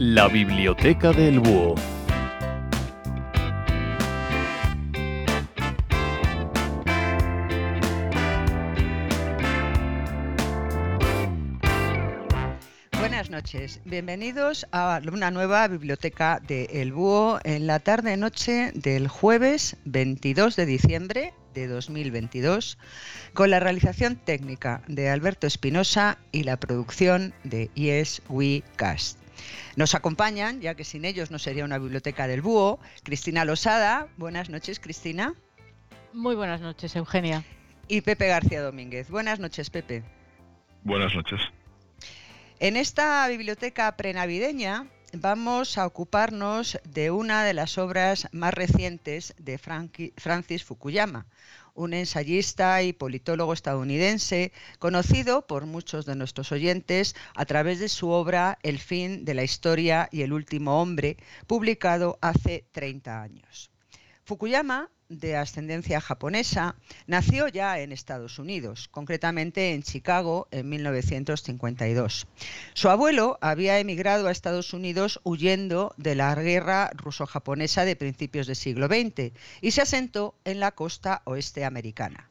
La Biblioteca del Búho. Buenas noches, bienvenidos a una nueva biblioteca de El Búho en la tarde-noche del jueves 22 de diciembre de 2022, con la realización técnica de Alberto Espinosa y la producción de Yes We Cast. Nos acompañan, ya que sin ellos no sería una biblioteca del búho, Cristina Losada. Buenas noches, Cristina. Muy buenas noches, Eugenia. Y Pepe García Domínguez. Buenas noches, Pepe. Buenas noches. En esta biblioteca prenavideña vamos a ocuparnos de una de las obras más recientes de Francis Fukuyama, un ensayista y politólogo estadounidense conocido por muchos de nuestros oyentes a través de su obra El fin de la historia y el último hombre, publicado hace 30 años. Fukuyama de ascendencia japonesa, nació ya en Estados Unidos, concretamente en Chicago en 1952. Su abuelo había emigrado a Estados Unidos huyendo de la guerra ruso-japonesa de principios del siglo XX y se asentó en la costa oeste americana.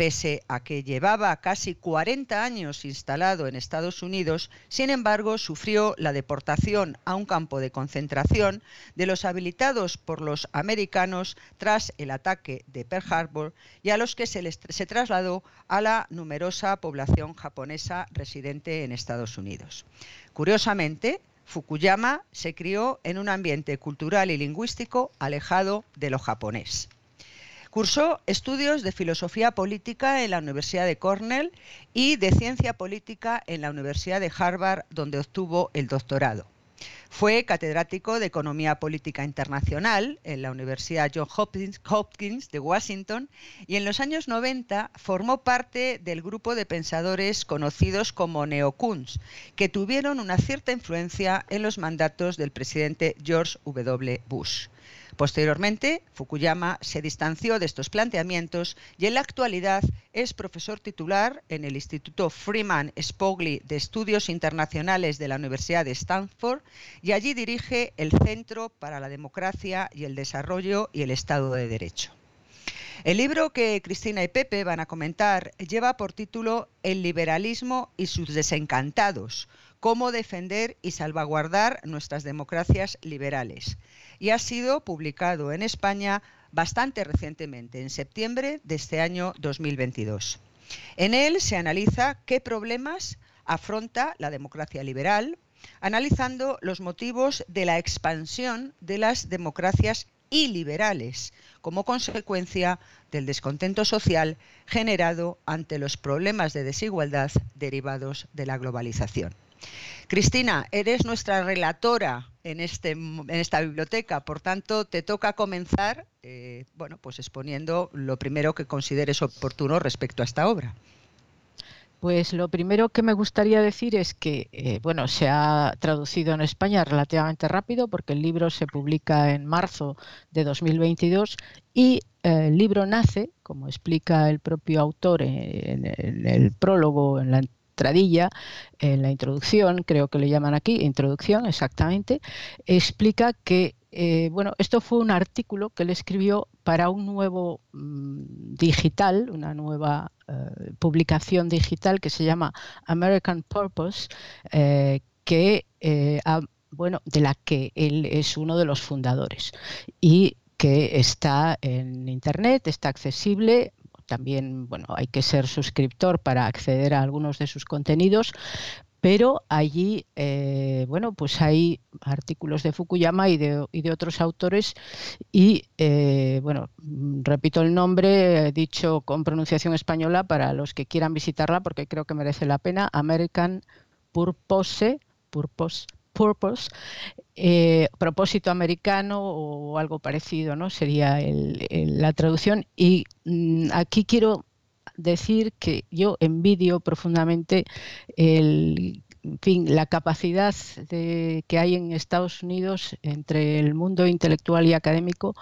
Pese a que llevaba casi 40 años instalado en Estados Unidos, sin embargo, sufrió la deportación a un campo de concentración de los habilitados por los americanos tras el ataque de Pearl Harbor y a los que se, les, trasladó a la numerosa población japonesa residente en Estados Unidos. Curiosamente, Fukuyama se crió en un ambiente cultural y lingüístico alejado de lo japonés. Cursó estudios de filosofía política en la Universidad de Cornell y de ciencia política en la Universidad de Harvard, donde obtuvo el doctorado. Fue catedrático de Economía Política Internacional en la Universidad Johns Hopkins, de Washington y en los años 90 formó parte del grupo de pensadores conocidos como neocuns, que tuvieron una cierta influencia en los mandatos del presidente George W. Bush. Posteriormente, Fukuyama se distanció de estos planteamientos y en la actualidad es profesor titular en el Instituto Freeman Spogli de Estudios Internacionales de la Universidad de Stanford y allí dirige el Centro para la Democracia y el Desarrollo y el Estado de Derecho. El libro que Cristina y Pepe van a comentar lleva por título El liberalismo y sus desencantados, cómo defender y salvaguardar nuestras democracias liberales y ha sido publicado en España bastante recientemente, en septiembre de este año 2022. En él se analiza qué problemas afronta la democracia liberal, analizando los motivos de la expansión de las democracias iliberales como consecuencia del descontento social generado ante los problemas de desigualdad derivados de la globalización. Cristina, eres nuestra relatora en, este, en esta biblioteca, por tanto, te toca comenzar eh, bueno, pues exponiendo lo primero que consideres oportuno respecto a esta obra. Pues lo primero que me gustaría decir es que, eh, bueno, se ha traducido en España relativamente rápido porque el libro se publica en marzo de 2022 y eh, el libro nace, como explica el propio autor en, en el prólogo, en la en la introducción, creo que le llaman aquí, introducción exactamente, explica que eh, bueno, esto fue un artículo que él escribió para un nuevo mm, digital, una nueva eh, publicación digital que se llama American Purpose, eh, que bueno, de la que él es uno de los fundadores y que está en internet, está accesible también bueno, hay que ser suscriptor para acceder a algunos de sus contenidos, pero allí eh, bueno pues hay artículos de Fukuyama y de, otros autores y eh, bueno repito el nombre dicho con pronunciación española para los que quieran visitarla porque creo que merece la pena American Purpose Purpose Purpose, eh, propósito americano o algo parecido, ¿no? Sería la traducción. Y mm, aquí quiero decir que yo envidio profundamente el en fin, la capacidad de, que hay en Estados Unidos entre el mundo intelectual y académico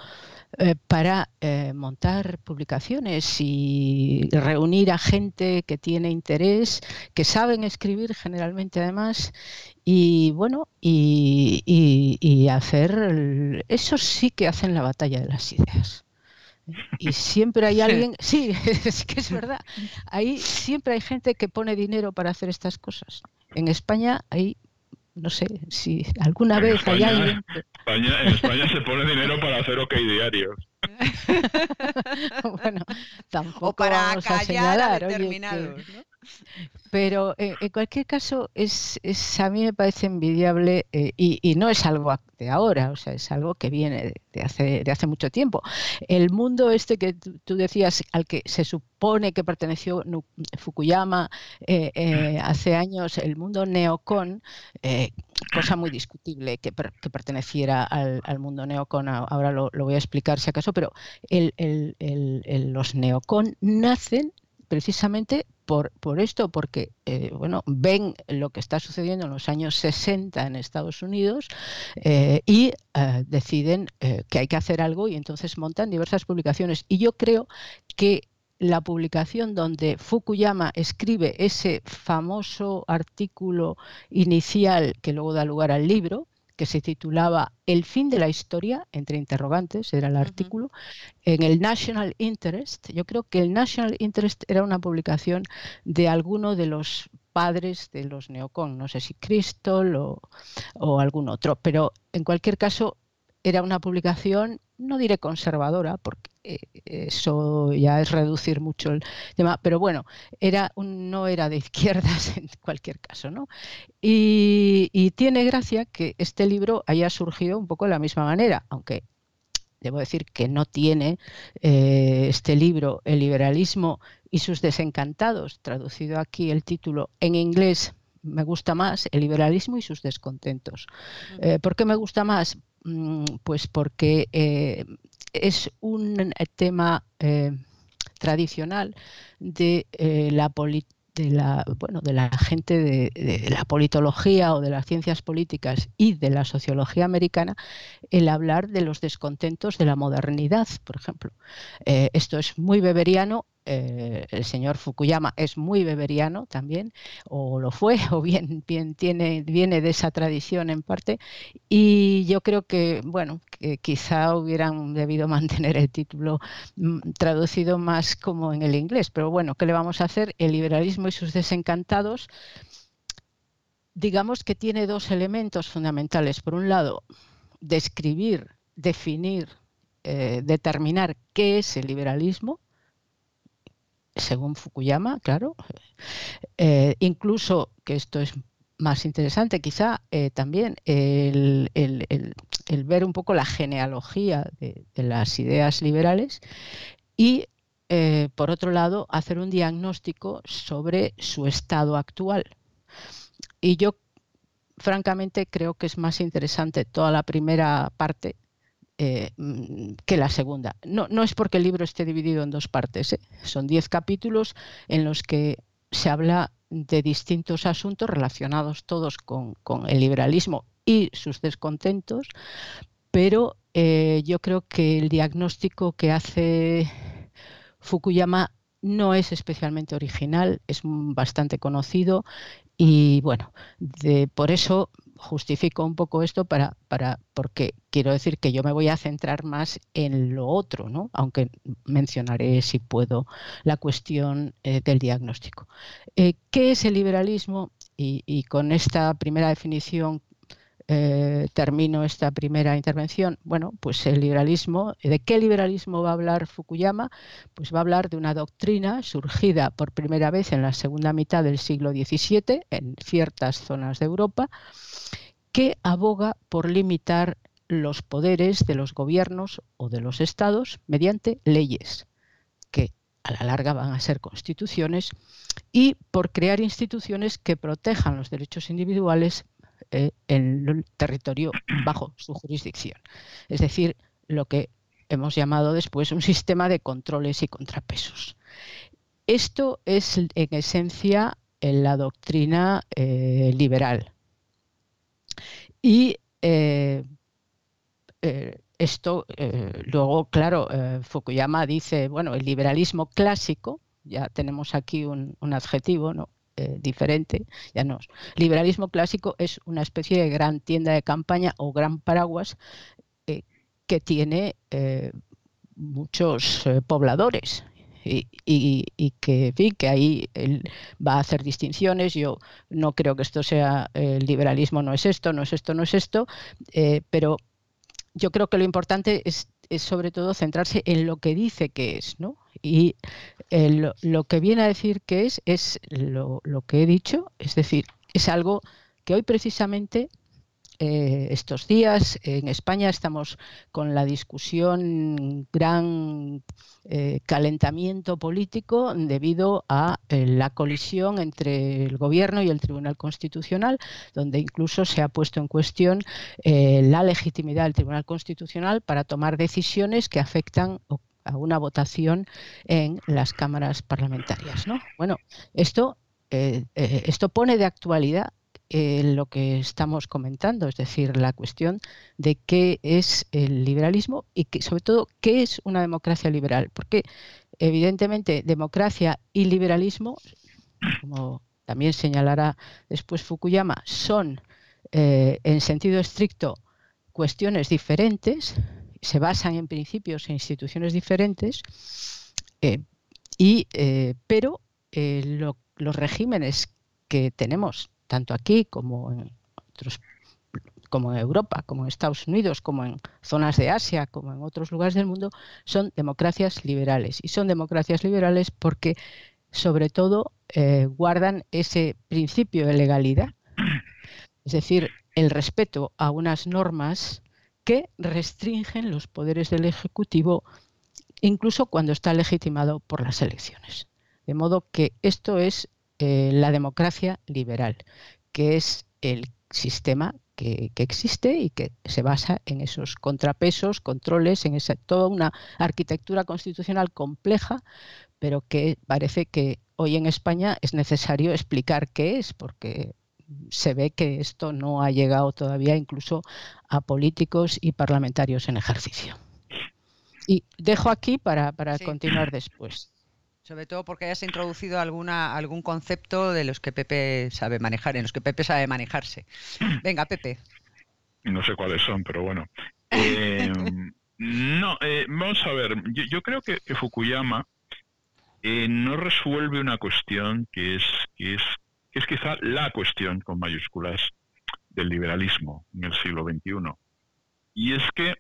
eh, para eh, montar publicaciones y reunir a gente que tiene interés, que saben escribir generalmente además, y bueno, y, hacer, eso sí que hacen la batalla de las ideas. Y siempre hay alguien, sí, es que es verdad, ahí siempre hay gente que pone dinero para hacer estas cosas. En España hay no sé si alguna vez hay alguien. en España se pone dinero para hacer OK diarios. bueno, tampoco para vamos a señalar, Pero eh, en cualquier caso, es, a mí me parece envidiable eh, y, no es algo de ahora, o sea, es algo que viene de hace, de hace mucho tiempo. El mundo este que tú, decías, al que se supone que perteneció Fukuyama eh, hace años, el mundo neocon, cosa muy discutible que, perteneciera al, mundo neocon, ahora lo, lo, voy a explicar si acaso, pero los neocon nacen precisamente por, por esto, porque eh, bueno, ven lo que está sucediendo en los años 60 en Estados Unidos eh, y eh, deciden que hay que hacer algo y entonces montan diversas publicaciones. Y yo creo que la publicación donde Fukuyama escribe ese famoso artículo inicial que luego da lugar al libro, que se titulaba El fin de la historia, entre interrogantes, era el artículo, en el National Interest. Yo creo que el National Interest era una publicación de alguno de los padres de los neocon, no sé si Crystal o, o algún otro, pero en cualquier caso era una publicación, no diré conservadora, porque eh, eso ya es reducir mucho el tema, pero bueno, era no era de izquierdas en cualquier caso, ¿no? Y, tiene gracia que este libro haya surgido un poco de la misma manera, aunque debo decir que no tiene eh, este libro, El liberalismo y sus desencantados, traducido aquí el título en inglés me gusta más el liberalismo y sus descontentos. Eh, ¿Por qué me gusta más? Mm, pues porque eh, es un tema eh, tradicional de la de la, bueno, de la gente de, la politología o de las ciencias políticas y de la sociología americana el hablar de los descontentos de la modernidad, por ejemplo. esto es muy beberiano eh, el señor Fukuyama es muy beberiano también, o lo fue, o bien, bien tiene, viene de esa tradición en parte, y yo creo que, bueno, que quizá hubieran debido mantener el título mm, traducido más como en el inglés, pero bueno, ¿qué le vamos a hacer? El liberalismo y sus desencantados digamos que tiene dos elementos fundamentales. Por un lado, describir, definir, eh, determinar qué es el liberalismo, según Fukuyama, claro. Eh, incluso, que esto es más interesante quizá eh, también, el, ver un poco la genealogía de, las ideas liberales y, eh, por otro lado, hacer un diagnóstico sobre su estado actual. Y yo, francamente, creo que es más interesante toda la primera parte eh, que la segunda. No, no, es porque el libro esté dividido en dos partes, ¿eh? son diez capítulos en los que se habla de distintos asuntos relacionados todos con, el liberalismo y sus descontentos, pero eh, yo creo que el diagnóstico que hace Fukuyama no es especialmente original, es bastante conocido y bueno, por eso justifico un poco esto para, para, porque quiero decir que yo me voy a centrar más en lo otro, ¿no? aunque mencionaré, si puedo, la cuestión eh, del diagnóstico. Eh, ¿Qué es el liberalismo? y, con esta primera definición eh, termino esta primera intervención. Bueno, pues el liberalismo, ¿de qué liberalismo va a hablar Fukuyama? Pues va a hablar de una doctrina surgida por primera vez en la segunda mitad del siglo XVII en ciertas zonas de Europa, que aboga por limitar los poderes de los gobiernos o de los estados mediante leyes que a la larga van a ser constituciones y por crear instituciones que protejan los derechos individuales eh, en el territorio bajo su jurisdicción. Es decir, lo que hemos llamado después un sistema de controles y contrapesos. Esto es en esencia en la doctrina eh, liberal. Y eh, esto, luego, claro, Fukuyama dice, bueno, el liberalismo clásico, ya tenemos aquí un, adjetivo, ¿no? Diferente, ya no. Liberalismo clásico es una especie de gran tienda de campaña o gran paraguas que tiene muchos pobladores y, que, que ahí él va a hacer distinciones. Yo no creo que esto sea el liberalismo, no es esto, no es esto, no es esto, eh, pero yo creo que lo importante es, sobre todo centrarse en lo que dice que es, ¿no? Y eh, lo, que viene a decir que es es lo, que he dicho, es decir, es algo que hoy precisamente eh, estos días. En España estamos con la discusión, gran eh, calentamiento político debido a eh, la colisión entre el Gobierno y el Tribunal Constitucional, donde incluso se ha puesto en cuestión la legitimidad del Tribunal Constitucional para tomar decisiones que afectan a una votación en las cámaras parlamentarias. Bueno, esto, esto pone de actualidad eh, lo que estamos comentando, es decir, la cuestión de qué es el liberalismo y que, sobre todo qué es una democracia liberal. Porque evidentemente democracia y liberalismo, como también señalará después Fukuyama, son eh, en sentido estricto cuestiones diferentes, se basan en principios e instituciones diferentes, eh, y, pero los regímenes que tenemos tanto aquí como en otros como en Europa, como en Estados Unidos, como en zonas de Asia, como en otros lugares del mundo, son democracias liberales. Y son democracias liberales porque, sobre todo, eh, guardan ese principio de legalidad, es decir, el respeto a unas normas que restringen los poderes del Ejecutivo, incluso cuando está legitimado por las elecciones. De modo que esto es eh, la democracia liberal, que es el sistema que, existe y que se basa en esos contrapesos, controles, en esa, toda una arquitectura constitucional compleja, pero que parece que hoy en España es necesario explicar qué es, porque se ve que esto no ha llegado todavía incluso a políticos y parlamentarios en ejercicio. Y dejo aquí para, continuar después. Sobre todo porque hayas introducido alguna, algún concepto de los que Pepe sabe manejar, en los que Pepe sabe manejarse. Venga, Pepe. No sé cuáles son, pero bueno. Eh, no, eh, vamos a ver. Yo, creo que, Fukuyama eh, no resuelve una cuestión que es, que es, es quizá la cuestión con mayúsculas del liberalismo en el siglo XXI. Y es que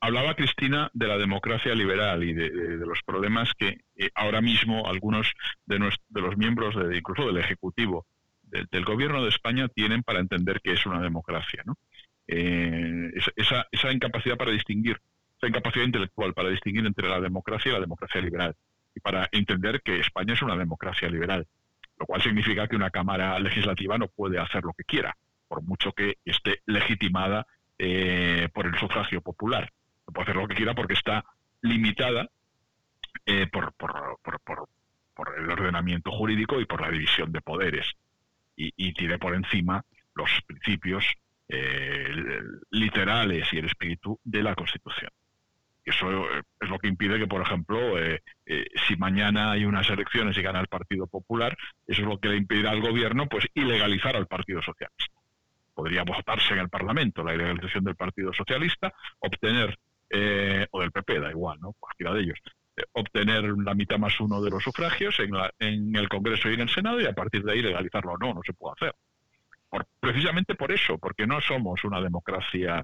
hablaba Cristina de la democracia liberal y de, los problemas que eh, ahora mismo algunos de, los miembros, incluso del Ejecutivo, del Gobierno de España, tienen para entender que es una democracia. Eh, esa, incapacidad para distinguir, esa incapacidad intelectual para distinguir entre la democracia y la democracia liberal, y para entender que España es una democracia liberal, lo cual significa que una Cámara Legislativa no puede hacer lo que quiera, por mucho que esté legitimada eh, por el sufragio popular puede hacer lo que quiera porque está limitada eh, por, el ordenamiento jurídico y por la división de poderes. Y, tiene por encima los principios eh, literales y el espíritu de la Constitución. Eso eh, es lo que impide que, por ejemplo, si mañana hay unas elecciones y gana el Partido Popular, eso es lo que le impedirá al gobierno pues ilegalizar al Partido Socialista. Podría votarse en el Parlamento la ilegalización del Partido Socialista, obtener eh, o del PP, da igual, ¿no? cualquiera de ellos, eh, obtener la mitad más uno de los sufragios en, el Congreso y en el Senado y a partir de ahí legalizarlo. No, no se puede hacer. precisamente por eso, porque no somos una democracia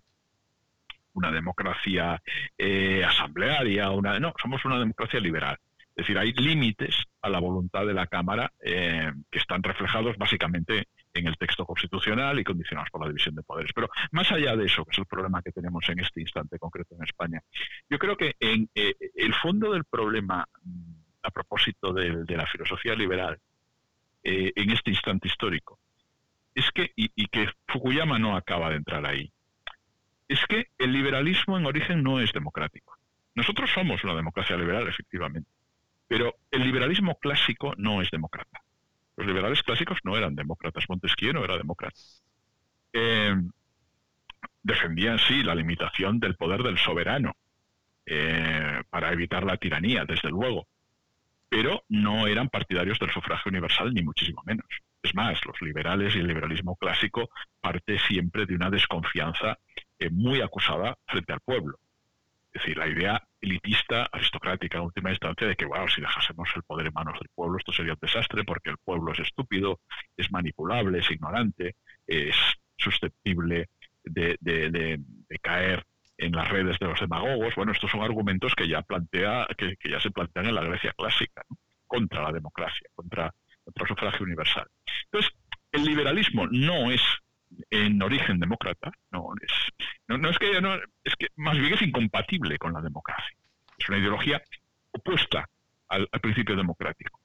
una democracia eh, asamblearia, una, no, somos una democracia liberal. Es decir, hay límites a la voluntad de la Cámara que están reflejados básicamente en el texto constitucional y condicionados por la división de poderes. Pero más allá de eso, que es el problema que tenemos en este instante concreto en España, yo creo que en eh, el fondo del problema mm, a propósito de, la filosofía liberal eh, en este instante histórico es que, y que Fukuyama no acaba de entrar ahí, es que el liberalismo en origen no es democrático. Nosotros somos una democracia liberal, efectivamente, pero el liberalismo clásico no es democrático Los liberales clásicos no eran demócratas, Montesquieu no era demócrata. Eh, defendían, sí, la limitación del poder del soberano eh, para evitar la tiranía, desde luego, pero no eran partidarios del sufragio universal, ni muchísimo menos. Es más, los liberales y el liberalismo clásico parte siempre de una desconfianza eh, muy acusada frente al pueblo. Es decir, la idea elitista, aristocrática en última instancia, de que, bueno, si dejásemos el poder en manos del pueblo, esto sería un desastre porque el pueblo es estúpido, es manipulable, es ignorante, es susceptible de, caer en las redes de los demagogos. Bueno, estos son argumentos que ya plantea, que, ya se plantean en la Grecia clásica, contra la democracia, contra, contra el sufragio universal. Entonces, el liberalismo no es en origen demócrata, no es, no, es que no, es que más bien es incompatible con la democracia. Es una ideología opuesta al, principio democrático.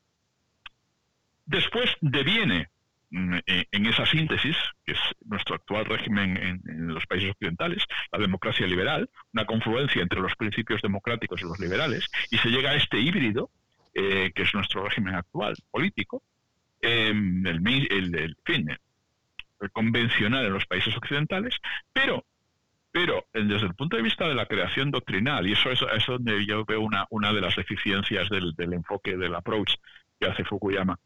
Después deviene mm, eh, en esa síntesis, que es nuestro actual régimen en, los países occidentales, la democracia liberal, una confluencia entre los principios democráticos y los liberales, y se llega a este híbrido, eh, que es nuestro régimen actual político, eh, el, el, el, fin, convencional en los países occidentales, pero, pero desde el punto de vista de la creación doctrinal, y eso es, donde yo veo una, una de las deficiencias del, enfoque, del approach que hace Fukuyama,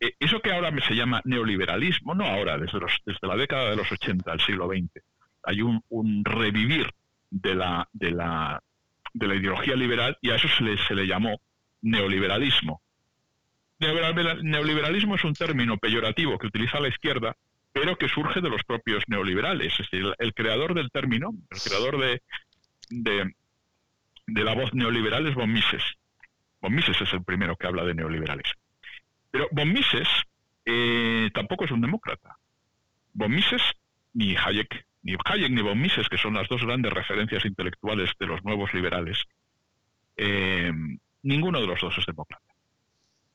eh, eso que ahora se llama neoliberalismo, no ahora, desde, los, desde la década de los 80 al siglo XX, hay un, un revivir de la, de, la, de la ideología liberal y a eso se le, se le llamó neoliberalismo. Neoliberalismo es un término peyorativo que utiliza la izquierda pero que surge de los propios neoliberales. Es decir, el, creador del término, el creador de, de, la voz neoliberal es von Mises. Von Mises es el primero que habla de neoliberales. Pero von Mises eh, tampoco es un demócrata. Von Mises ni Hayek, ni Hayek ni von Mises, que son las dos grandes referencias intelectuales de los nuevos liberales, eh, ninguno de los dos es demócrata.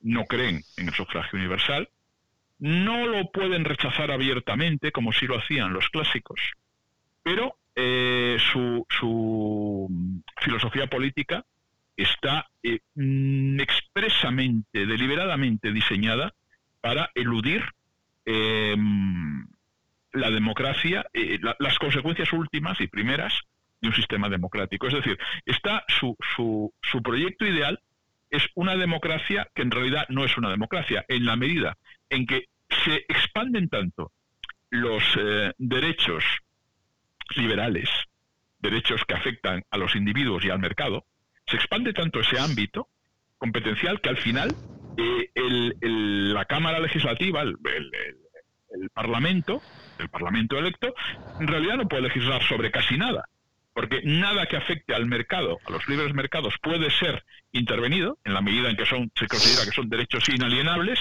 No creen en el sufragio universal, no lo pueden rechazar abiertamente como si lo hacían los clásicos, pero eh, su, filosofía política está eh, mm, expresamente, deliberadamente diseñada para eludir em, la democracia, eh, las consecuencias últimas y primeras de un sistema democrático. Es decir, está su, su, su proyecto ideal es una democracia que en realidad no es una democracia, en la medida en que se expanden tanto los eh, derechos liberales, derechos que afectan a los individuos y al mercado, se expande tanto ese ámbito competencial que al final eh, la Cámara Legislativa, el, Parlamento, el Parlamento electo, en realidad no puede legislar sobre casi nada, porque nada que afecte al mercado, a los libres mercados, puede ser intervenido en la medida en que son, se considera que son derechos inalienables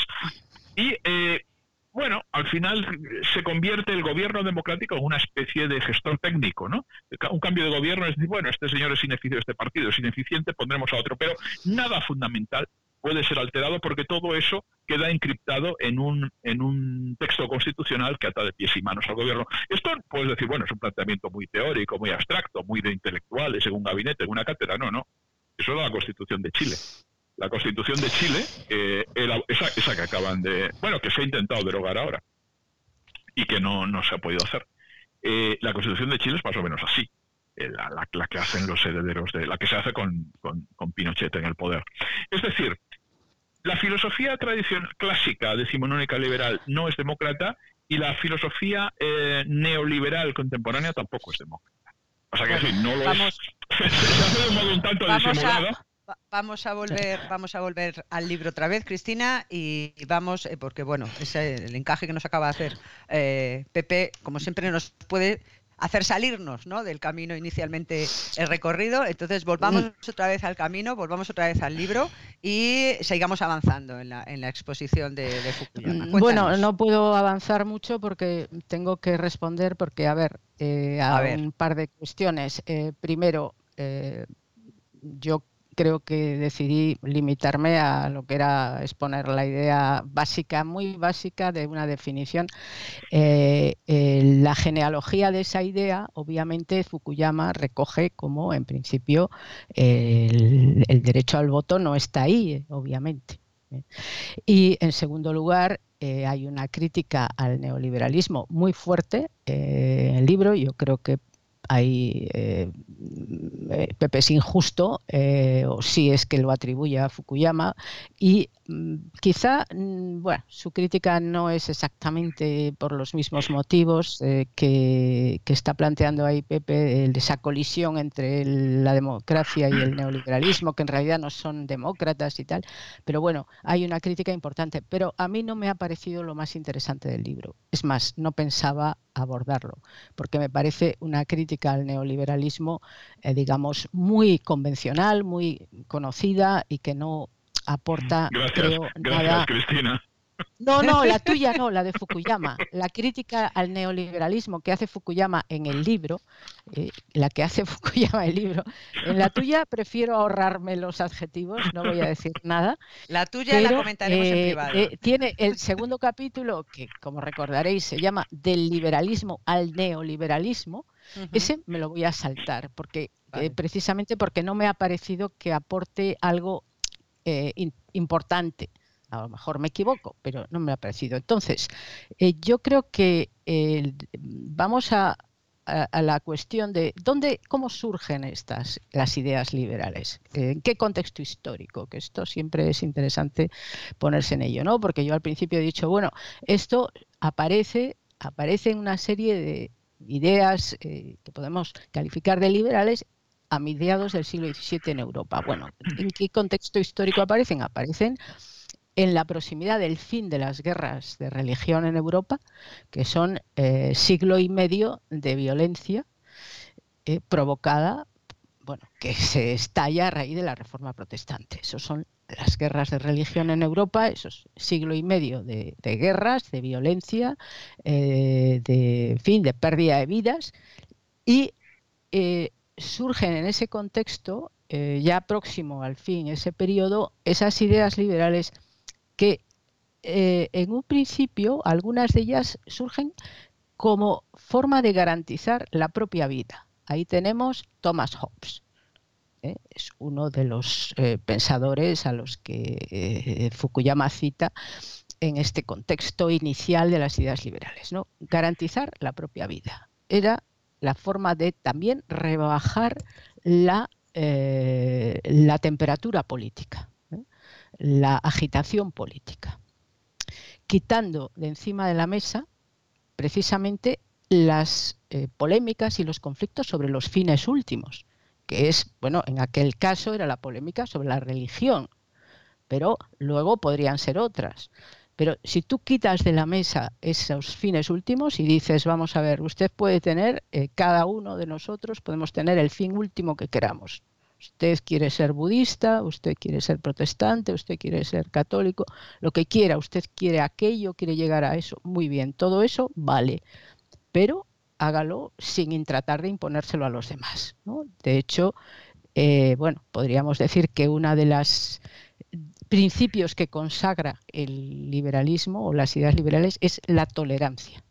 y eh, bueno, al final se convierte el gobierno democrático en una especie de gestor técnico, ¿no? Un cambio de gobierno es decir, bueno, este señor es ineficiente, este partido es ineficiente, pondremos a otro, pero nada fundamental puede ser alterado porque todo eso queda encriptado en un, en un texto constitucional que ata de pies y manos al gobierno. Esto puedes decir, bueno, es un planteamiento muy teórico, muy abstracto, muy de intelectuales, en un gabinete, en una cátedra. No, no. Eso es la Constitución de Chile la Constitución de Chile, eh, esa, esa, que acaban de, bueno, que se ha intentado derogar ahora y que no, no se ha podido hacer. Eh, la Constitución de Chile es más o menos así, eh, la, la, que hacen los herederos de, la que se hace con, con, Pinochet en el poder. Es decir, la filosofía tradicional clásica decimonónica liberal no es demócrata y la filosofía neoliberal contemporánea tampoco es demócrata. O sea que no lo es. se hace de modo un tanto disimulado vamos a volver, vamos a volver al libro otra vez, Cristina, y vamos, eh, porque bueno, ese el encaje que nos acaba de hacer eh, Pepe, como siempre nos puede hacer salirnos ¿no? del camino inicialmente recorrido. Entonces volvamos mm. otra vez al camino, volvamos otra vez al libro y sigamos avanzando en la, en la exposición de, Fukuyama. Mm, bueno, no puedo avanzar mucho porque tengo que responder porque, a ver, eh, a, un par de cuestiones. primero, yo creo que decidí limitarme a lo que era exponer la idea básica, muy básica de una definición. Eh, la genealogía de esa idea, obviamente, Fukuyama recoge como, en principio, el, derecho al voto no está ahí, obviamente. Y en segundo lugar, eh, hay una crítica al neoliberalismo muy fuerte eh, en el libro. Yo creo que hay eh, Pepe es injusto, o si es que lo atribuye a Fukuyama, y mm, quizá, mm, bueno, su crítica no es exactamente por los mismos motivos que, que, está planteando ahí Pepe, esa colisión entre la democracia y el neoliberalismo, que en realidad no son demócratas y tal, pero bueno, hay una crítica importante, pero a mí no me ha parecido lo más interesante del libro. Es más, no pensaba abordarlo, porque me parece una crítica al neoliberalismo, eh, digamos, muy convencional, muy conocida y que no aporta, creo, nada. Cristina. No, no, la tuya no, la de Fukuyama. La crítica al neoliberalismo que hace Fukuyama en el libro, eh, la que hace Fukuyama en el libro, en la tuya prefiero ahorrarme los adjetivos, no voy a decir nada. La tuya la comentaremos en eh, privado. Eh, tiene el segundo capítulo, que como recordaréis se llama Del liberalismo al neoliberalismo. Ese me lo voy a saltar, porque precisamente porque no me ha parecido que aporte algo importante a lo mejor me equivoco, pero no me ha parecido. Entonces, eh, yo creo que vamos a, la cuestión de dónde, cómo surgen estas las ideas liberales, en qué contexto histórico, que esto siempre es interesante ponerse en ello, ¿no? Porque yo al principio he dicho, bueno, esto aparece, aparece en una serie de ideas eh, que podemos calificar de liberales a mediados del siglo XVII en Europa. Bueno, ¿en qué contexto histórico aparecen? Aparecen en la proximidad del fin de las guerras de religión en Europa, que son eh, siglo y medio de violencia eh, provocada, bueno, que se estalla a raíz de la Reforma Protestante. Esos son las guerras de religión en Europa, esos siglo y medio de, guerras, de violencia, eh, de fin, de pérdida de vidas, y surgen en ese contexto, ya próximo al fin, ese periodo, esas ideas liberales que eh, en un principio algunas de ellas surgen como forma de garantizar la propia vida. Ahí tenemos Thomas Hobbes. ¿eh? Es uno de los eh, pensadores a los que Fukuyama cita en este contexto inicial de las ideas liberales. ¿no? Garantizar la propia vida. Era la forma de también rebajar la, la temperatura política la agitación política, quitando de encima de la mesa precisamente las eh, polémicas y los conflictos sobre los fines últimos, que es, bueno, en aquel caso era la polémica sobre la religión, pero luego podrían ser otras. Pero si tú quitas de la mesa esos fines últimos y dices, vamos a ver, usted puede tener, eh, cada uno de nosotros podemos tener el fin último que queramos. Usted quiere ser budista, usted quiere ser protestante, usted quiere ser católico, lo que quiera, usted quiere aquello, quiere llegar a eso. Muy bien, todo eso vale, pero hágalo sin tratar de imponérselo a los demás. De hecho, eh, bueno, podríamos decir que una de las principios que consagra el liberalismo o las ideas liberales es la tolerancia.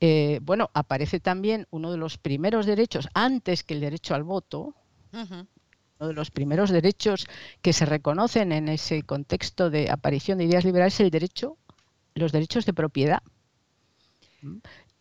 Eh, bueno, aparece también uno de los primeros derechos, antes que el derecho al voto, uno de los primeros derechos que se reconocen en ese contexto de aparición de ideas liberales es el derecho, los derechos de propiedad.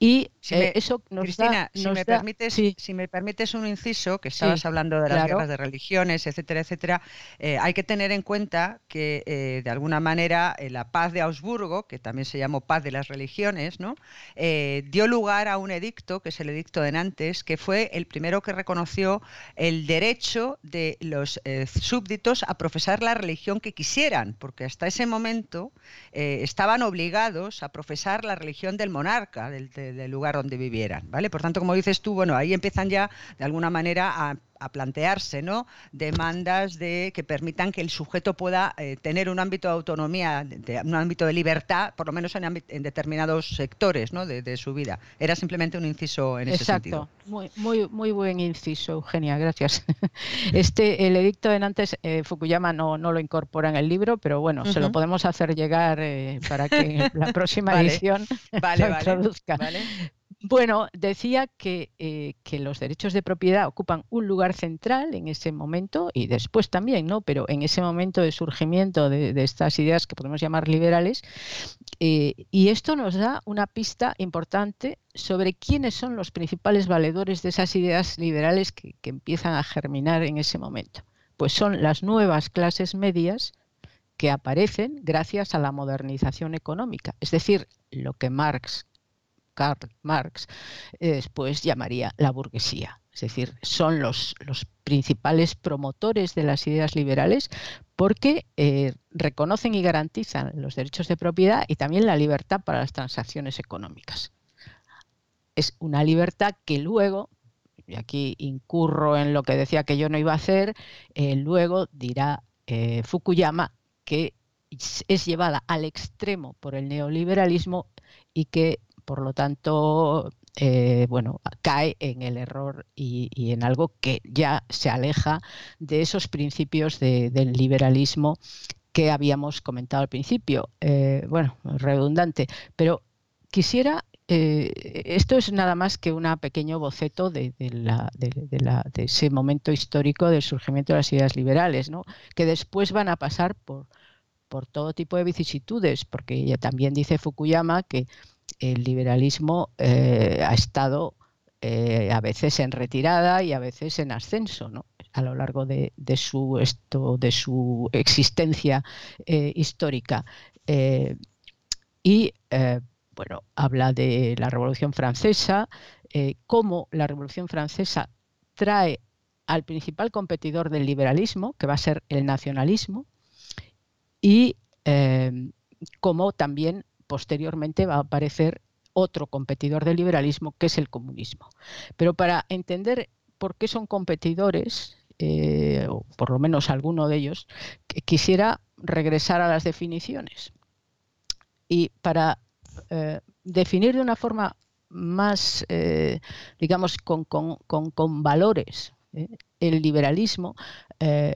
Y eh, eso nos Cristina, si, me permites, si me permites un inciso, que estabas hablando de las guerras de religiones, etcétera, etcétera, eh, hay que tener en cuenta que eh, de alguna manera la paz de Augsburgo, que también se llamó paz de las religiones, ¿no? dio lugar a un edicto, que es el edicto de Nantes, que fue el primero que reconoció el derecho de los súbditos a profesar la religión que quisieran, porque hasta ese momento estaban obligados a profesar la religión del monarca, del del lugar donde vivieran, ¿vale? Por tanto, como dices tú, bueno, ahí empiezan ya de alguna manera a, plantearse, ¿no? Demandas de que permitan que el sujeto pueda eh, tener un ámbito de autonomía, un ámbito de libertad, por lo menos en, determinados sectores, ¿no? De, su vida. Era simplemente un inciso en ese sentido. Muy, muy, muy buen inciso, Eugenia, gracias. Este, el edicto de Nantes, eh, Fukuyama no, no lo incorpora en el libro, pero bueno, se lo podemos hacer llegar eh, para que la próxima edición vale, lo introduzca. Bueno, decía que, eh, que, los derechos de propiedad ocupan un lugar central en ese momento y después también, ¿no? Pero en ese momento de surgimiento de, estas ideas que podemos llamar liberales, eh, y esto nos da una pista importante sobre quiénes son los principales valedores de esas ideas liberales que, que empiezan a germinar en ese momento. Pues son las nuevas clases medias que aparecen gracias a la modernización económica, es decir, lo que Marx Karl Marx eh, después llamaría la burguesía. Es decir, son los, principales promotores de las ideas liberales porque eh, reconocen y garantizan los derechos de propiedad y también la libertad para las transacciones económicas. Es una libertad que luego, y aquí incurro en lo que decía que yo no iba a hacer, eh, luego dirá Fukuyama que es llevada al extremo por el neoliberalismo y que por lo tanto, eh, bueno, cae en el error y, en algo que ya se aleja de esos principios del liberalismo que habíamos comentado al principio. Eh, bueno, redundante, pero quisiera eh, esto es nada más que un pequeño boceto de, ese momento histórico del surgimiento de las ideas liberales, ¿no? que después van a pasar por, todo tipo de vicisitudes, porque ella también dice Fukuyama que el liberalismo eh, ha estado eh, a veces en retirada y a veces en ascenso ¿no? a lo largo de, su, esto, de su existencia eh, histórica. y bueno, habla de la Revolución Francesa, cómo la Revolución Francesa trae al principal competidor del liberalismo, que va a ser el nacionalismo, y cómo también posteriormente va a aparecer otro competidor del liberalismo, que es el comunismo. Pero para entender por qué son competidores, eh, o por lo menos alguno de ellos, quisiera regresar a las definiciones. Y para eh, definir de una forma más, eh, digamos, con, valores el liberalismo,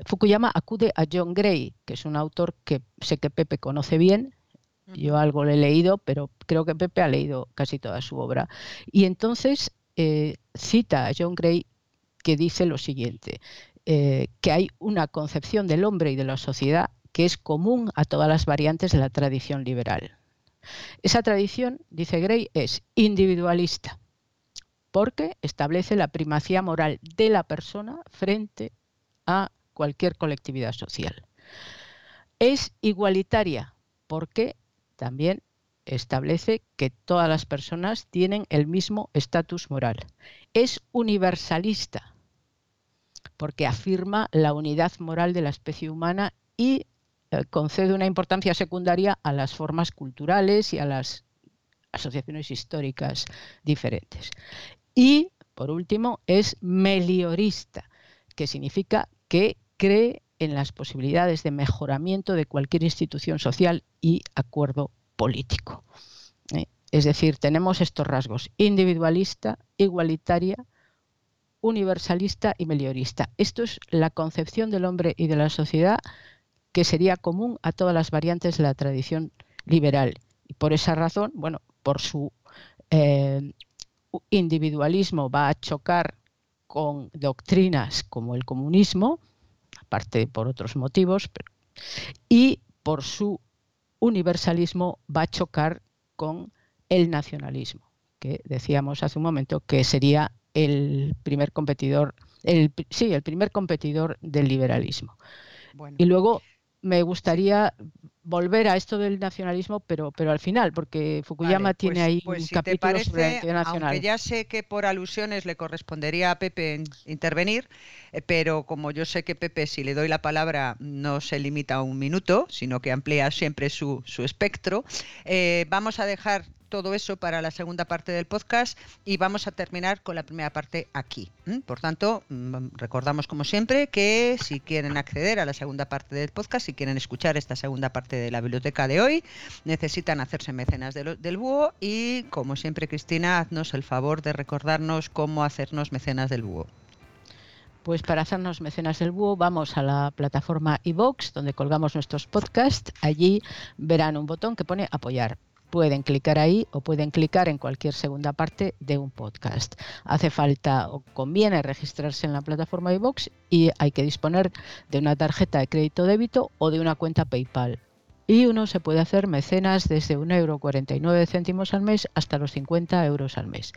Fukuyama acude a John Gray, que es un autor que sé que Pepe conoce bien, yo algo le he leído, pero creo que Pepe ha leído casi toda su obra. Y entonces eh, cita a John Gray que dice lo siguiente, eh, que hay una concepción del hombre y de la sociedad que es común a todas las variantes de la tradición liberal. Esa tradición, dice Gray, es individualista, porque establece la primacía moral de la persona frente a cualquier colectividad social. Es igualitaria, porque también establece que todas las personas tienen el mismo estatus moral. Es universalista porque afirma la unidad moral de la especie humana y eh, concede una importancia secundaria a las formas culturales y a las asociaciones históricas diferentes. Y, por último, es meliorista, que significa que cree en las posibilidades de mejoramiento de cualquier institución social y acuerdo político. ¿eh? Es decir, tenemos estos rasgos, individualista, igualitaria, universalista y meliorista. Esto es la concepción del hombre y de la sociedad que sería común a todas las variantes de la tradición liberal. Y por esa razón, bueno, por su eh, individualismo va a chocar con doctrinas como el comunismo, aparte por otros motivos, y por su universalismo va a chocar con el nacionalismo, que decíamos hace un momento que sería el primer competidor, el, sí, el primer competidor del liberalismo. Y luego me gustaría volver a esto del nacionalismo, pero, pero al final, porque Fukuyama tiene pues, ahí pues un si capítulo te parece, sobre la identidad nacional. Aunque ya sé que por alusiones le correspondería a Pepe intervenir, eh, pero como yo sé que Pepe, si le doy la palabra, no se limita a un minuto, sino que amplía siempre su, su espectro, eh, vamos a dejar todo eso para la segunda parte del podcast y vamos a terminar con la primera parte aquí. Por tanto, mm, recordamos como siempre que si quieren acceder a la segunda parte del podcast, si quieren escuchar esta segunda parte de la biblioteca de hoy, necesitan hacerse mecenas del, búho y como siempre Cristina, haznos el favor de recordarnos cómo hacernos mecenas del búho. Pues para hacernos mecenas del búho vamos a la plataforma iVox donde colgamos nuestros podcasts. Allí verán un botón que pone apoyar pueden clicar ahí o pueden clicar en cualquier segunda parte de un podcast. Hace falta o conviene registrarse en la plataforma iVox y hay que disponer de una tarjeta de crédito débito o de una cuenta PayPal. Y uno se puede hacer mecenas desde 1,49 céntimos al mes hasta los 50 euros al mes.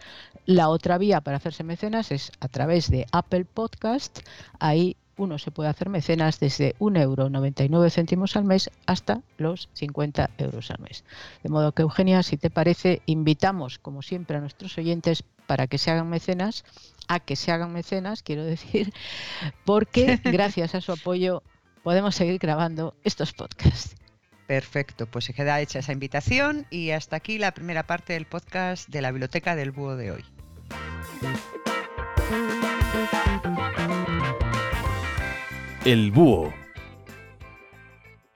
La otra vía para hacerse mecenas es a través de Apple Podcast. Ahí uno se puede hacer mecenas desde 1,99 euro al mes hasta los 50 euros al mes. De modo que, Eugenia, si te parece, invitamos, como siempre, a nuestros oyentes para que se hagan mecenas, a que se hagan mecenas, quiero decir, porque gracias a su apoyo podemos seguir grabando estos podcasts. Perfecto, pues se queda hecha esa invitación y hasta aquí la primera parte del podcast de la Biblioteca del Búho de hoy. El Búho